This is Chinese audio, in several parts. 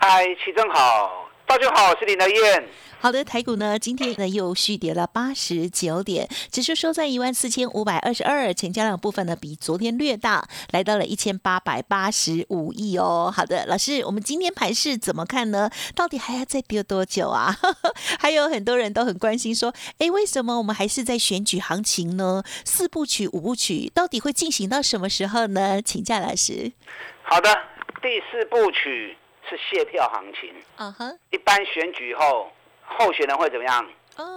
嗨，齐正好，大家好，我是林德燕。好的，台股呢今天呢又续跌了八十九点，指数收在一万四千五百二十二，成交量部分呢比昨天略大，来到了一千八百八十五亿哦。好的，老师，我们今天盘势怎么看呢？到底还要再跌多久啊？还有很多人都很关心说，哎，为什么我们还是在选举行情呢？四部曲、五部曲到底会进行到什么时候呢？请教老师。好的，第四部曲。是卸票行情，嗯哼，一般选举后，候选人会怎么样？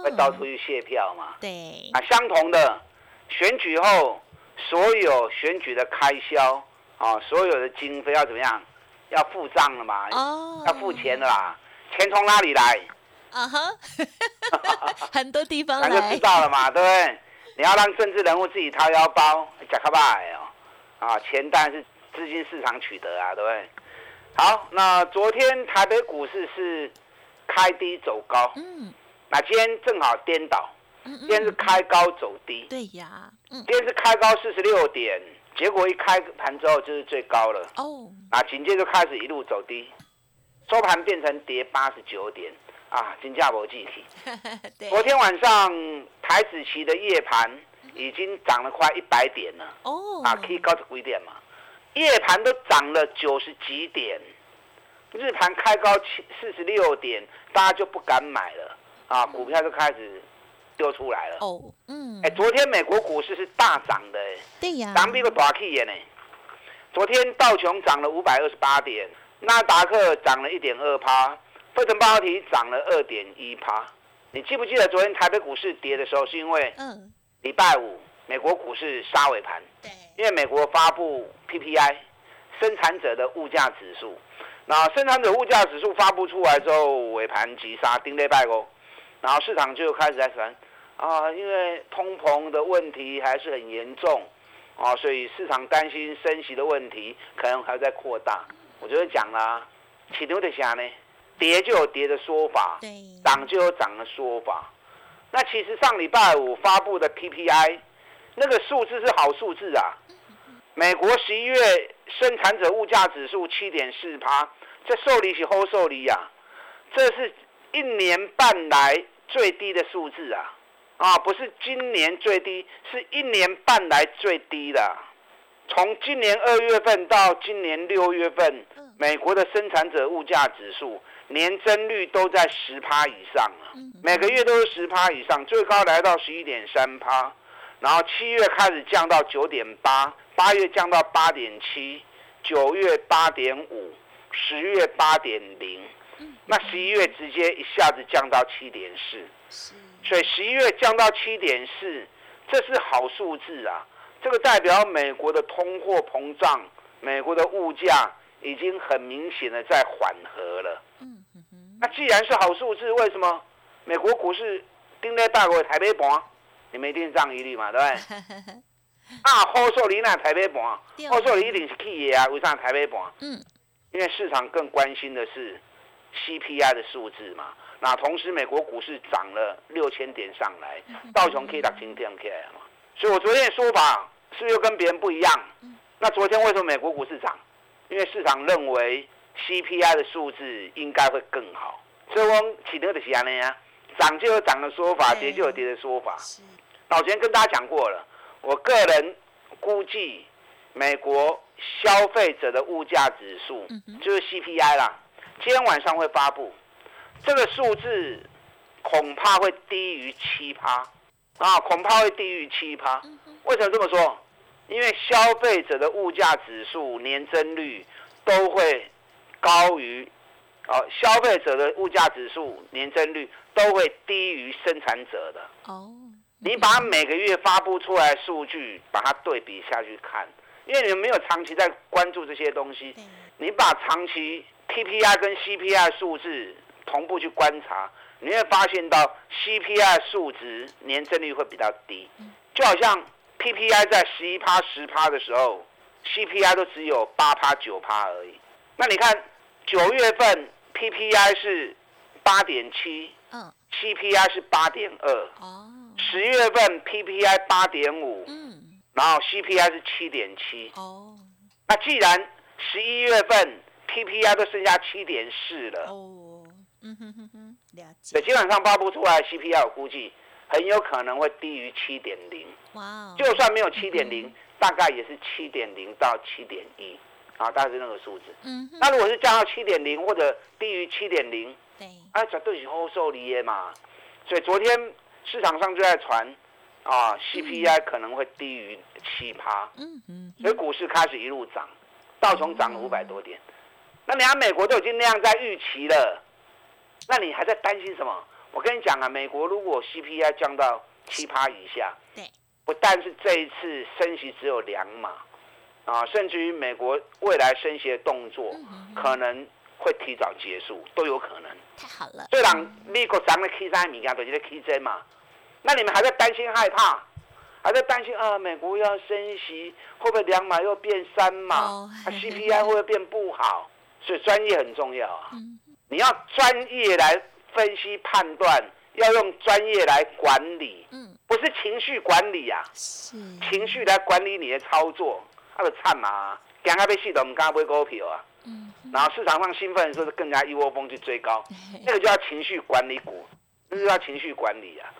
会到处去卸票嘛？对。啊，相同的，选举后所有选举的开销，啊，所有的经费要怎么样？要付账了嘛？哦。要付钱的啦，钱从哪里来？啊哈，很多地方来。那就知道了嘛，对不对？你要让政治人物自己掏腰包，假卡拜哦，啊，钱当然是资金市场取得啊，对不对？好，那昨天台北股市是开低走高，嗯，那今天正好颠倒，今天是开高走低，对呀，嗯，今天是开高四十六点，结果一开盘之后就是最高了，哦，那，紧接着开始一路走低，收盘变成跌八十九点，啊，金价无具体，昨天晚上台子期的夜盘已经涨了快一百点了，哦，啊，可以高出几点嘛？夜盘都涨了九十几点，日盘开高七四十六点，大家就不敢买了啊，股票就开始丢出来了。哦，嗯，哎，昨天美国股市是大涨的，对呀，涨比个大气眼呢。昨天道琼涨了五百二十八点，纳达克涨了一点二趴，费城半导体涨了二点一趴。你记不记得昨天台北股市跌的时候，是因为嗯，礼拜五美国股市杀尾盘。对。因为美国发布 PPI 生产者的物价指数，那生产者物价指数发布出来之后，尾盘急杀，丁内拜哦，然后市场就开始在传啊，因为通膨的问题还是很严重啊，所以市场担心升息的问题可能还在扩大。我就讲啦，起牛的虾呢，跌就有跌的说法，涨就有涨的说法。那其实上礼拜五发布的 PPI。那个数字是好数字啊！美国十一月生产者物价指数七点四趴，这受理是后受理呀，这是一年半来最低的数字啊！啊，不是今年最低，是一年半来最低的。从今年二月份到今年六月份，美国的生产者物价指数年增率都在十趴以上啊，每个月都是十趴以上，最高来到十一点三趴。然后七月开始降到九点八，八月降到八点七，九月八点五，十月八点零，那十一月直接一下子降到七点四，所以十一月降到七点四，这是好数字啊！这个代表美国的通货膨胀，美国的物价已经很明显的在缓和了。嗯那既然是好数字，为什么美国股市盯在大国台北盘？你们一定涨一率嘛，对不对？啊，后数你那台北盘，后数你一定是企业啊，为啥台北盘？嗯，因为市场更关心的是 CPI 的数字嘛。那同时，美国股市涨了六千点上来，道琼可以打今天起来嘛。所以我昨天的说法是不是又跟别人不一样？那昨天为什么美国股市涨？因为市场认为 CPI 的数字应该会更好。所以我起的就是安尼啊，涨就有涨的说法，跌就有跌的说法。早前跟大家讲过了，我个人估计美国消费者的物价指数就是 CPI 啦，今天晚上会发布，这个数字恐怕会低于七趴啊，恐怕会低于七趴。为什么这么说？因为消费者的物价指数年增率都会高于，哦，消费者的物价指数年增率都会低于生产者的。哦。你把每个月发布出来数据，把它对比下去看，因为你们没有长期在关注这些东西。你把长期 PPI 跟 CPI 数字同步去观察，你会发现到 CPI 数值年增率会比较低，就好像 PPI 在十一趴、十趴的时候，CPI 都只有八趴、九趴而已。那你看九月份 PPI 是八点七，嗯，CPI 是八点二，哦，十月份 PPI 八点五，嗯，然后 CPI 是七点七，哦，那既然十一月份 PPI 都剩下七点四了，哦，嗯哼哼哼，了解。对，基本上发布出来 CPI 我估计很有可能会低于七点零，哇，就算没有七点零，大概也是七点零到七点一，啊，大概是那个数字。嗯，那如果是降到七点零或者低于七点零，对，哎，绝对是好受理的嘛。所以昨天市场上就在传，啊，CPI 可能会低于七趴，嗯嗯，所以股市开始一路涨。道琼涨了五百多点，那你看美国都已经那样在预期了，那你还在担心什么？我跟你讲啊，美国如果 CPI 降到七趴以下，对，不但是这一次升息只有两码，啊，甚至于美国未来升息的动作可能会提早结束，都有可能。太好了。虽然美国涨了 K 三米啊，都是在 K 针嘛，那你们还在担心害怕？还在担心啊，美国要升息，会不会两码又变三码？啊，CPI 会不会变不好？所以专业很重要啊！你要专业来分析判断，要用专业来管理，嗯不是情绪管理啊，情绪来管理你的操作，那就惨嘛！刚刚被系统，我们刚刚买股票啊，然后市场上兴奋的时候，更加一窝蜂去追高，那个就叫情绪管理股，那就叫情绪管理啊！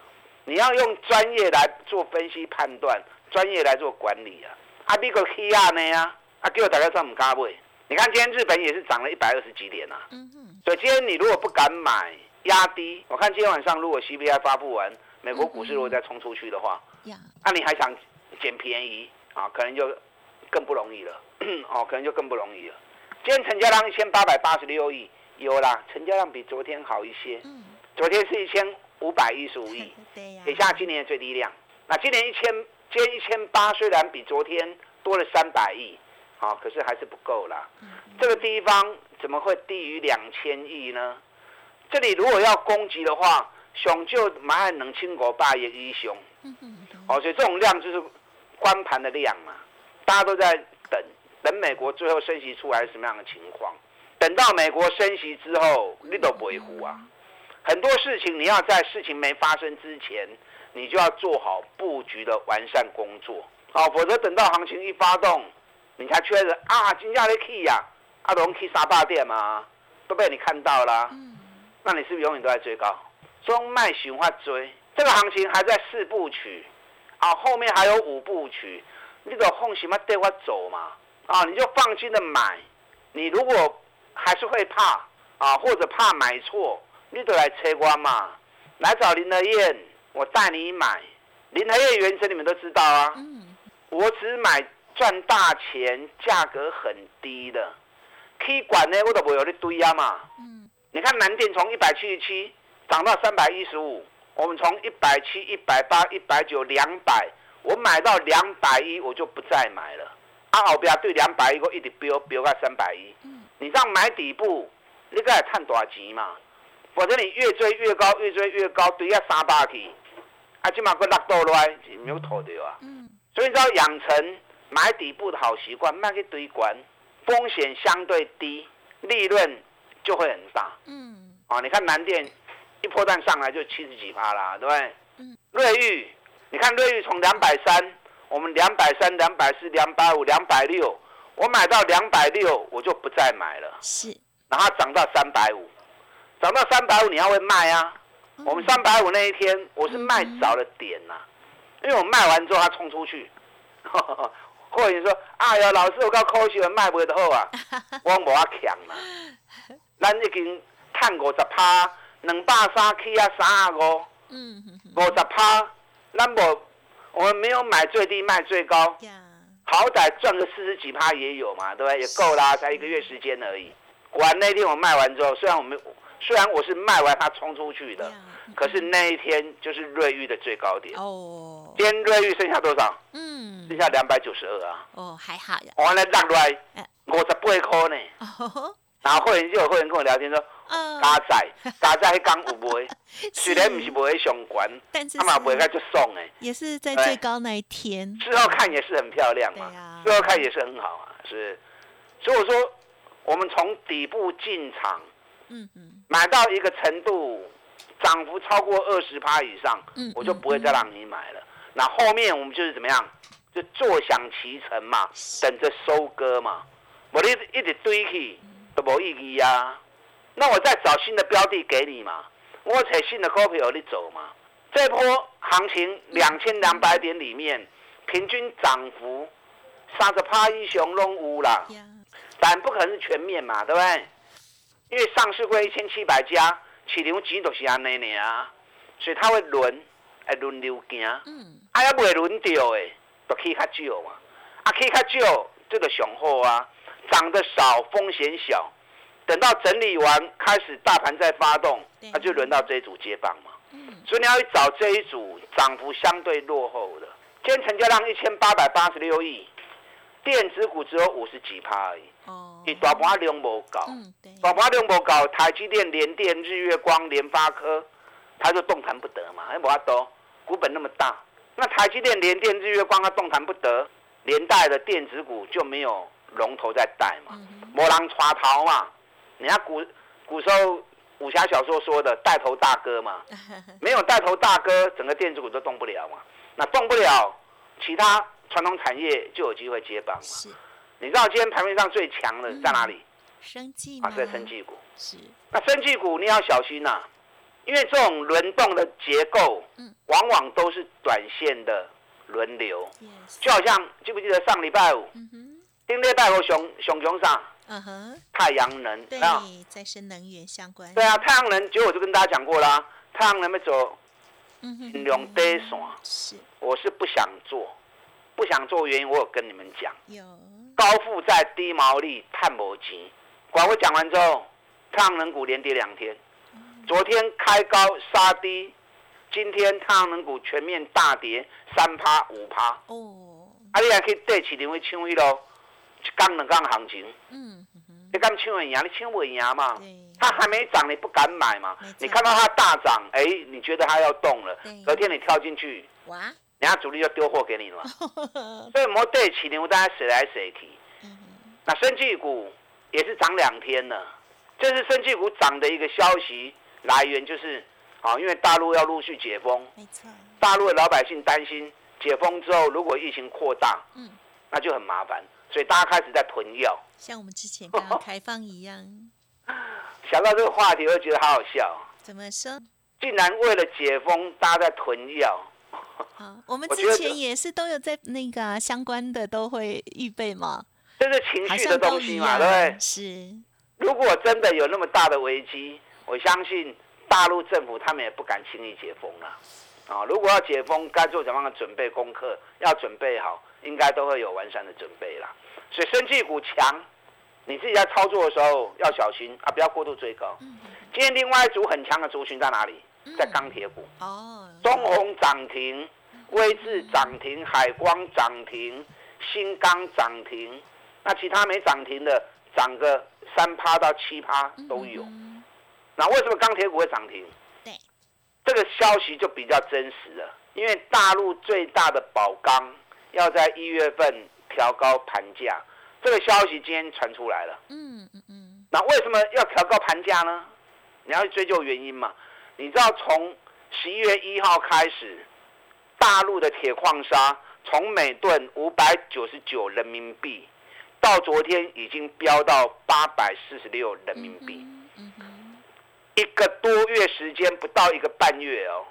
你要用专业来做分析判断，专业来做管理啊！啊，你个 K 啊呢啊，啊，给我大家算唔敢买。你看今天日本也是涨了一百二十几点呐。嗯哼。所以今天你如果不敢买，压低，我看今天晚上如果 CPI 发布完，美国股市如果再冲出去的话，那你还想捡便宜啊？可能就更不容易了。哦，可能就更不容易了。今天成交量一千八百八十六亿，有啦，成交量比昨天好一些。嗯。昨天是一千。五百一十五亿，写下今年的最低量。那今年一千，今天一千八，虽然比昨天多了三百亿，好，可是还是不够啦。这个地方怎么会低于两千亿呢？这里如果要攻击的话，熊就马上能清国霸业一熊。哦，所以这种量就是关盘的量嘛。大家都在等，等美国最后升息出来是什么样的情况？等到美国升息之后，你都不会糊啊。很多事情你要在事情没发生之前，你就要做好布局的完善工作，好，否则等到行情一发动，你才确认啊，金价的 key 呀，阿龙 key 沙坝店嘛，都被你看到了，那你是不是永远都在追高？中卖循环追，这个行情还在四部曲，啊，后面还有五部曲，你个放心嘛，带我走嘛，啊，你就放心的买，你如果还是会怕啊，或者怕买错。你都来车光嘛，来找林德燕，我带你买。林德燕原则你们都知道啊。我只买赚大钱，价格很低的。K 管呢，我都不有你堆啊嘛。你看南电从一百七十七涨到三百一十五，我们从一百七、一百八、一百九、两百，我买到两百一，我就不再买了。啊，后边对两百一个一直飙飙到三百一。你这样买底部，你该赚多少钱嘛？否则你越追越高，越追越高，堆啊三百去，啊，起码个落倒来是没有妥的啊。嗯。所以你要养成买底部的好习惯，卖去堆关，风险相对低，利润就会很大。嗯。啊，你看南电一破蛋上来就七十几趴啦，对不对？嗯。瑞玉，你看瑞玉从两百三，我们两百三、两百四、两百五、两百六，我买到两百六，我就不再买了。是。然后涨到三百五。涨到三百五，你要会卖啊？我们三百五那一天，我是卖早了点呐，因为我卖完之后它冲出去，或者你说，哎呀，老师我讲科学卖不得好啊，我无啊强嘛。咱已经赚五十趴，两百三起啊三啊五，五十趴，咱无我们没有买最低卖最高，好歹赚个四十几趴也有嘛，对不对？也够啦，才一个月时间而已。果然那天我卖完之后，虽然我们。虽然我是卖完它冲出去的，可是那一天就是瑞玉的最高点。哦。今天瑞玉剩下多少？嗯。剩下两百九十二啊。哦，还好呀。完了落来五十八块呢。哦。然后会员就有会员跟我聊天说，加仔加仔刚有卖，虽然不是卖上关，但是他嘛卖个就送哎。也是在最高那一天。之后看也是很漂亮嘛。事后看也是很好啊，是。所以我说，我们从底部进场。嗯嗯，买到一个程度，涨幅超过二十趴以上，嗯，我就不会再让你买了。那后面我们就是怎么样，就坐享其成嘛，等着收割嘛。我一一直堆起都无意义呀。那我再找新的标的给你嘛，我采新的股票你走嘛。这波行情两千两百点里面，平均涨幅三十趴以上拢有啦，但不可能是全面嘛，对不对？因为上市会一千七百家，市场钱都是安尼呢啊，所以它会轮，会轮流行。嗯，啊要未轮到的，都去较少嘛。啊去较少，这个上好啊，涨得少，风险小。等到整理完，开始大盘再发动，那就轮到这一组接棒嘛。嗯，所以你要去找这一组涨幅相对落后的。今天成交量一千八百八十六亿。电子股只有五十几趴而已，你大盘量无够，大盘量无够，台积电、联电、日月光、联发科，它就动弹不得嘛，还无法多，股本那么大，那台积电、联电、日月光它动弹不得，连带的电子股就没有龙头在带嘛，没人抓头嘛，人家古古时候武侠小说说的带头大哥嘛，没有带头大哥，整个电子股都动不了嘛，那动不了，其他。传统产业就有机会接棒嘛？你知道今天盘面上最强的在哪里？生技啊，在生技股。是。那生技股你要小心呐，因为这种轮动的结构，嗯，往往都是短线的轮流。就好像记不记得上礼拜五，嗯哼，丁力拜和熊熊熊上，嗯哼，太阳能对，再生能源相关。对啊，太阳能，结果我就跟大家讲过啦，太阳能没走，嗯哼，量低线，是，我是不想做。不想做原因，我有跟你们讲。有高负债、低毛利、碳摩机。管我讲完之后，太阳能股连跌两天。昨天开高杀低，今天太阳能股全面大跌三趴五趴。哦，啊，你还可以对市场去抢一咯，刚两刚行情。嗯你敢抢会赢？你抢不赢嘛？它还没涨，你不敢买嘛？你看到它大涨，哎，你觉得它要动了，隔天你跳进去。哇！人家主力就丢货给你了，所以摩对起牛大家谁来谁去。那生技股也是涨两天了，这是生技股涨的一个消息来源，就是啊，因为大陆要陆续解封，没错，大陆的老百姓担心解封之后如果疫情扩大，嗯，那就很麻烦，所以大家开始在囤药，像我们之前刚刚开放一样。想到这个话题，我觉得好好笑。怎么说？竟然为了解封，大家在囤药。好，我们之前也是都有在那个相关的都会预备嘛，这是情绪的东西嘛，对不对？是。如果真的有那么大的危机，我相信大陆政府他们也不敢轻易解封了。啊，如果要解封，该做怎样的准备功课，要准备好，应该都会有完善的准备啦。所以，生技股强，你自己在操作的时候要小心啊，不要过度追高。今天另外一组很强的族群在哪里？在钢铁股。哦。中红涨停。威智涨停，海光涨停，新钢涨停，那其他没涨停的涨个三趴到七趴都有。那为什么钢铁股会涨停？对，这个消息就比较真实了，因为大陆最大的宝钢要在一月份调高盘价，这个消息今天传出来了。嗯嗯嗯。那为什么要调高盘价呢？你要去追究原因嘛？你知道从十一月一号开始。大陆的铁矿砂从每吨五百九十九人民币，到昨天已经飙到八百四十六人民币，一个多月时间不到一个半月哦，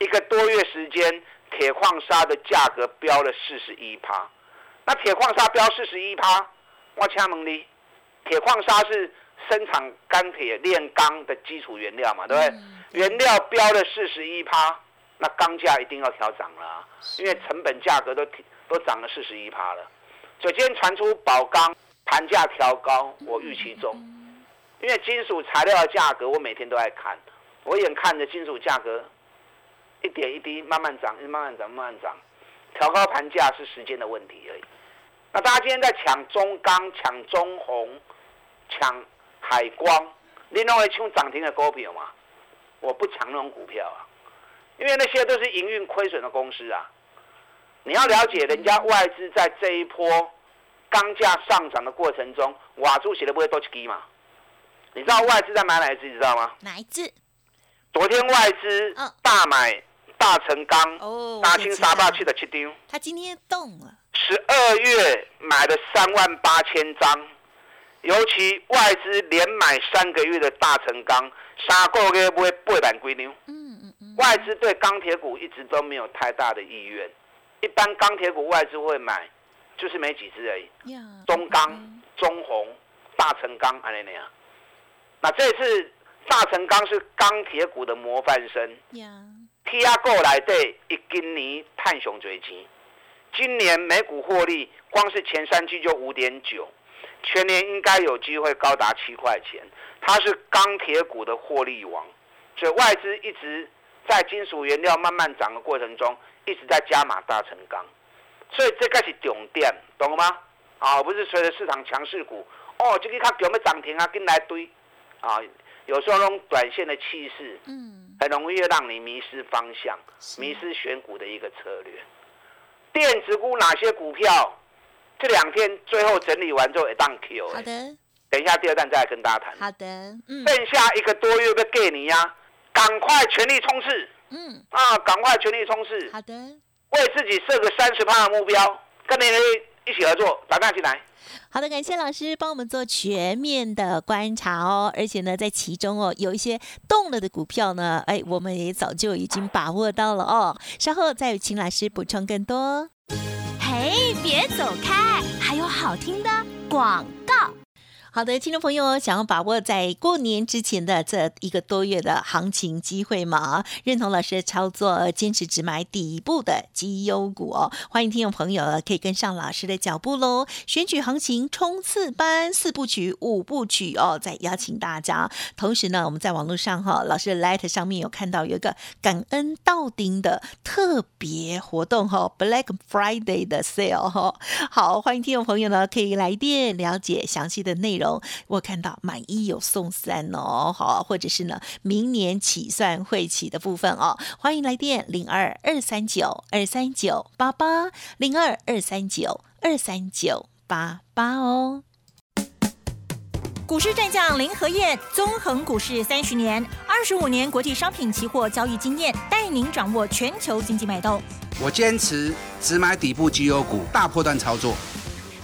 一个多月时间铁矿砂的价格飙了四十一趴。那铁矿砂飙四十一趴，我请问你，铁矿砂是生产钢铁炼钢的基础原料嘛？对不对？原料飙了四十一趴。那钢价一定要调涨了，因为成本价格都都涨了四十一趴了。所以今天传出宝钢盘价调高，我预期中。因为金属材料的价格我每天都在看，我眼看着金属价格一点一滴慢慢涨，慢慢涨，慢慢涨，调高盘价是时间的问题而已。那大家今天在抢中钢、抢中红、抢海光，你认为抢涨停的股票吗？我不抢那种股票啊，因为那些都是营运亏损的公司啊。你要了解人家外资在这一波钢价上涨的过程中，瓦住写的不会多起嘛？你知道外资在买哪一支？你知道吗？哪一支？昨天外资大买大成钢，哦，大清沙坝去的七丢。他今天动了。十二月买了三万八千张，尤其外资连买三个月的大成钢，三个月不会背板归牛。嗯嗯嗯。外资对钢铁股一直都没有太大的意愿，一般钢铁股外资会买，就是没几只而已。中钢、中红、大成钢，安尼那样。那这次大成钢是钢铁股的模范生，T R 过来对一今年探熊追击，今年每股获利光是前三季就五点九，全年应该有机会高达七块钱。它是钢铁股的获利王，所以外资一直在金属原料慢慢涨的过程中，一直在加码大成钢，所以这个是重点，懂了吗？啊，不是随着市场强势股，哦，这个它有没有涨停啊？跟来堆。啊，有时候那种短线的气势，嗯，很容易让你迷失方向，迷失选股的一个策略。电子股哪些股票？这两天最后整理完之后，一档 Q。好的。等一下第二站再来跟大家谈。好的。嗯。剩下一个多月的给你呀，赶快全力冲刺。嗯。啊，赶快全力冲刺。好的。为自己设个三十趴的目标，跟你一起合作，打大进来。好的，感谢老师帮我们做全面的观察哦，而且呢，在其中哦，有一些动了的股票呢，哎，我们也早就已经把握到了哦。稍后再请老师补充更多。嘿，别走开，还有好听的广告。好的，听众朋友，想要把握在过年之前的这一个多月的行情机会吗？认同老师的操作，坚持只买底部的绩优股哦。欢迎听众朋友可以跟上老师的脚步喽。选举行情冲刺班四部曲、五部曲哦，再邀请大家。同时呢，我们在网络上哈，老师的 Light 上面有看到有一个感恩到丁的特别活动哈，Black Friday 的 Sale 哈。好，欢迎听众朋友呢可以来电了解详细的内容。我看到买一有送三哦，好，或者是呢，明年起算会起的部分哦，欢迎来电零二二三九二三九八八零二二三九二三九八八哦。股市战将林和燕，纵横股市三十年，二十五年国际商品期货交易经验，带您掌握全球经济脉动。我坚持只买底部绩优股，大波段操作。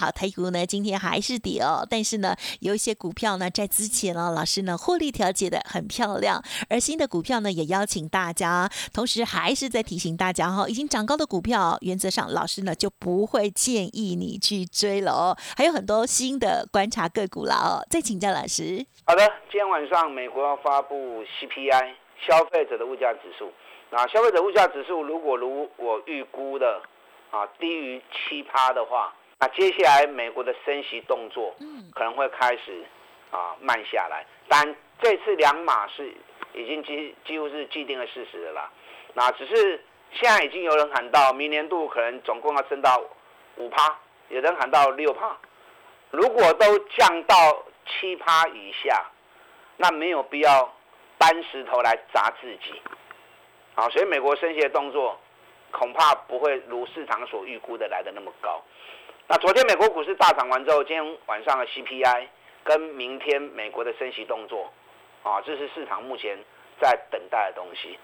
好，台股呢今天还是跌哦，但是呢有一些股票呢在之前哦，老师呢获利调节的很漂亮，而新的股票呢也邀请大家，同时还是在提醒大家哈，已经涨高的股票，原则上老师呢就不会建议你去追了哦，还有很多新的观察个股啦哦，再请教老师。好的，今天晚上美国要发布 CPI 消费者的物价指数，那消费者物价指数如果如我预估的啊低于七趴的话。那接下来美国的升息动作，可能会开始啊慢下来。但这次两码是已经几几乎是既定的事实了啦。那只是现在已经有人喊到，明年度可能总共要升到五趴，有人喊到六趴。如果都降到七趴以下，那没有必要搬石头来砸自己。好，所以美国升息的动作恐怕不会如市场所预估的来的那么高。那昨天美国股市大涨完之后，今天晚上的 CPI 跟明天美国的升息动作，啊，这是市场目前在等待的东西。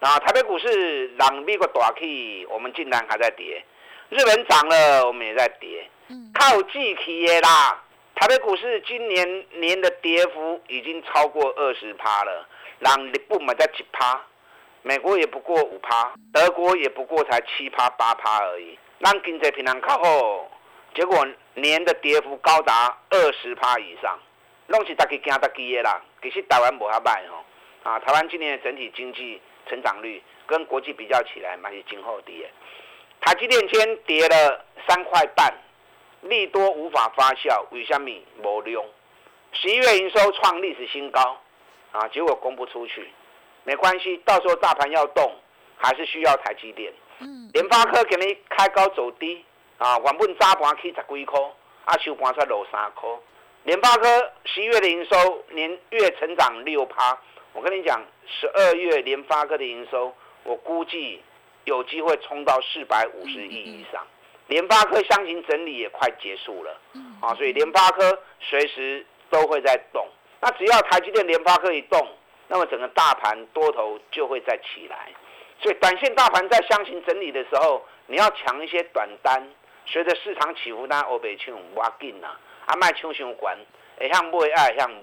那台北股市让美国大起，我们竟然还在跌；日本涨了，我们也在跌。靠季期的啦，台北股市今年年的跌幅已经超过二十趴了，让日本买在几趴，美国也不过五趴，德国也不过才七趴八趴而已。让经济平衡靠后。结果年的跌幅高达二十趴以上，拢是大家惊大家的啦。其实台湾无遐歹吼，啊，台湾今年的整体经济成长率跟国际比较起来，蛮是今后低的。台积电先跌了三块半，利多无法发酵，为虾米无量？十一月营收创历史新高，啊，结果公布出去，没关系，到时候大盘要动，还是需要台积电。嗯。联发科给你开高走低，啊，原本早盘起十几块，啊，收盘才落三块。联发科十一月的营收年月成长六趴，我跟你讲，十二月联发科的营收，我估计有机会冲到四百五十亿以上。联发科箱型整理也快结束了，啊，所以联发科随时。都会在动，那只要台积电、联发科一动，那么整个大盘多头就会再起来。所以短线大盘在箱型整理的时候，你要抢一些短单，随着市场起伏，那欧北抢挖紧呐，啊卖抢相关，会向买爱向买。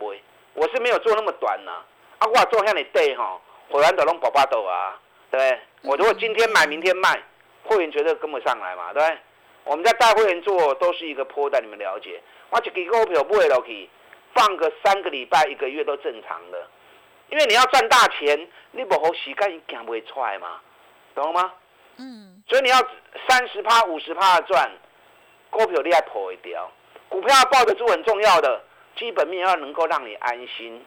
我是没有做那么短呐，啊我做向你对吼，会员都拢宝宝豆啊，对不对？我如果今天买，明天卖，会员绝对跟不上来嘛，对不对？我们在带会员做都是一个坡带，你们了解。我一支股票买落去。放个三个礼拜、一个月都正常的，因为你要赚大钱，你不好时间行不会出来嘛，懂了吗？嗯。所以你要三十趴、五十趴的赚，股票你要破一掉，股票抱得住很重要的，基本面要能够让你安心，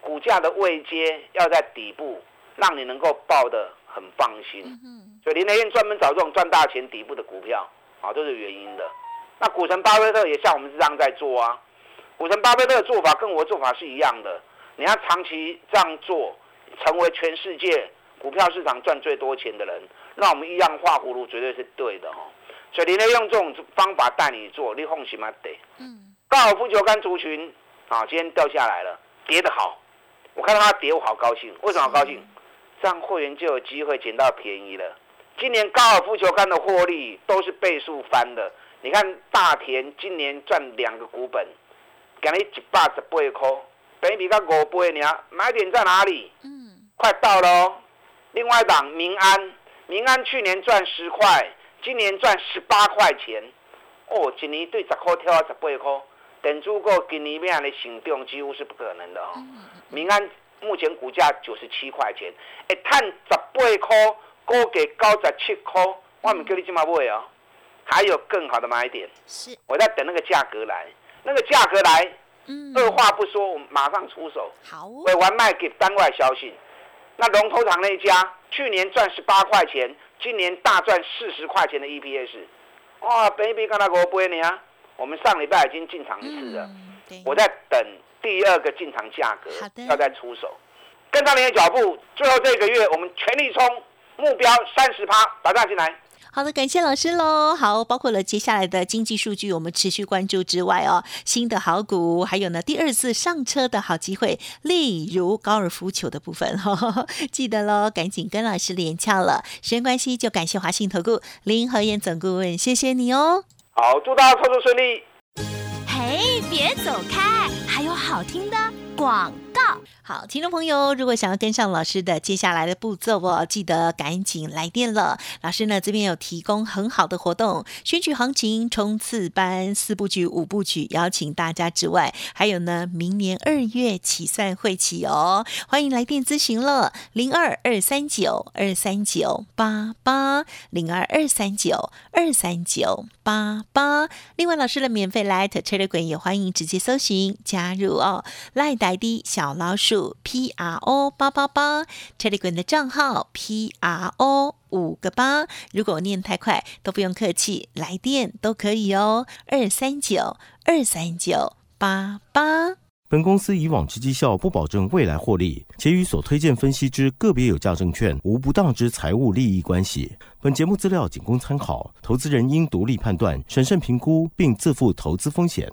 股价的位阶要在底部，让你能够抱得很放心。嗯。所以林德燕专门找这种赚大钱底部的股票，啊，都是原因的。那股神巴菲特也像我们这样在做啊。股神巴菲特的做法跟我的做法是一样的，你要长期这样做，成为全世界股票市场赚最多钱的人，那我们一样画葫芦绝对是对的哈。所以你呢用这种方法带你做，你放心嘛？得。嗯。高尔夫球杆族群啊，今天掉下来了，跌得好。我看到它跌，我好高兴。为什么高兴？这样会员就有机会捡到便宜了。今年高尔夫球杆的获利都是倍数翻的。你看大田今年赚两个股本。给你一百十八块，北比才五倍呢，买点在哪里？嗯，快到喽。另外一档民安，民安去年赚十块，今年赚十八块钱。哦，一年对十块跳到十八块，等如果今年这样的行动几乎是不可能的哦。民安目前股价九十七块钱，一探十八块，估计九十七块，我唔叫你这么买哦。还有更好的买点，是我在等那个价格来。那个价格来，二话不说，我马上出手。好，会完卖给单外消息。那龙头厂那一家，去年赚十八块钱，今年大赚四十块钱的 EPS。哇，baby，刚才给我播你啊！我们上礼拜已经进场一次了，我在等第二个进场价格，要再出手。跟上您的脚步，最后这个月我们全力冲，目标三十趴，打仗进来。好的，感谢老师喽。好，包括了接下来的经济数据，我们持续关注之外哦，新的好股，还有呢第二次上车的好机会，例如高尔夫球的部分，记得喽，赶紧跟老师连翘了。时间关系，就感谢华信投顾林和燕总顾问，谢谢你哦。好，祝大家操作顺利。嘿，别走开，还有好听的广。好，听众朋友，如果想要跟上老师的接下来的步骤哦，记得赶紧来电了。老师呢这边有提供很好的活动，选举行情冲刺班四部曲、五部曲，邀请大家之外，还有呢明年二月起算会起哦，欢迎来电咨询了，零二二三九二三九八八零二二三九二三九八八。另外，老师的免费 Light Telegram 也欢迎直接搜寻加入哦赖呆的小。老数 P R O 八八八，Telegram 的账号 P R O 五个八。如果念太快，都不用客气，来电都可以哦。二三九二三九八八。本公司以往之绩效不保证未来获利，且与所推荐分析之个别有价证券无不当之财务利益关系。本节目资料仅供参考，投资人应独立判断、审慎评估，并自负投资风险。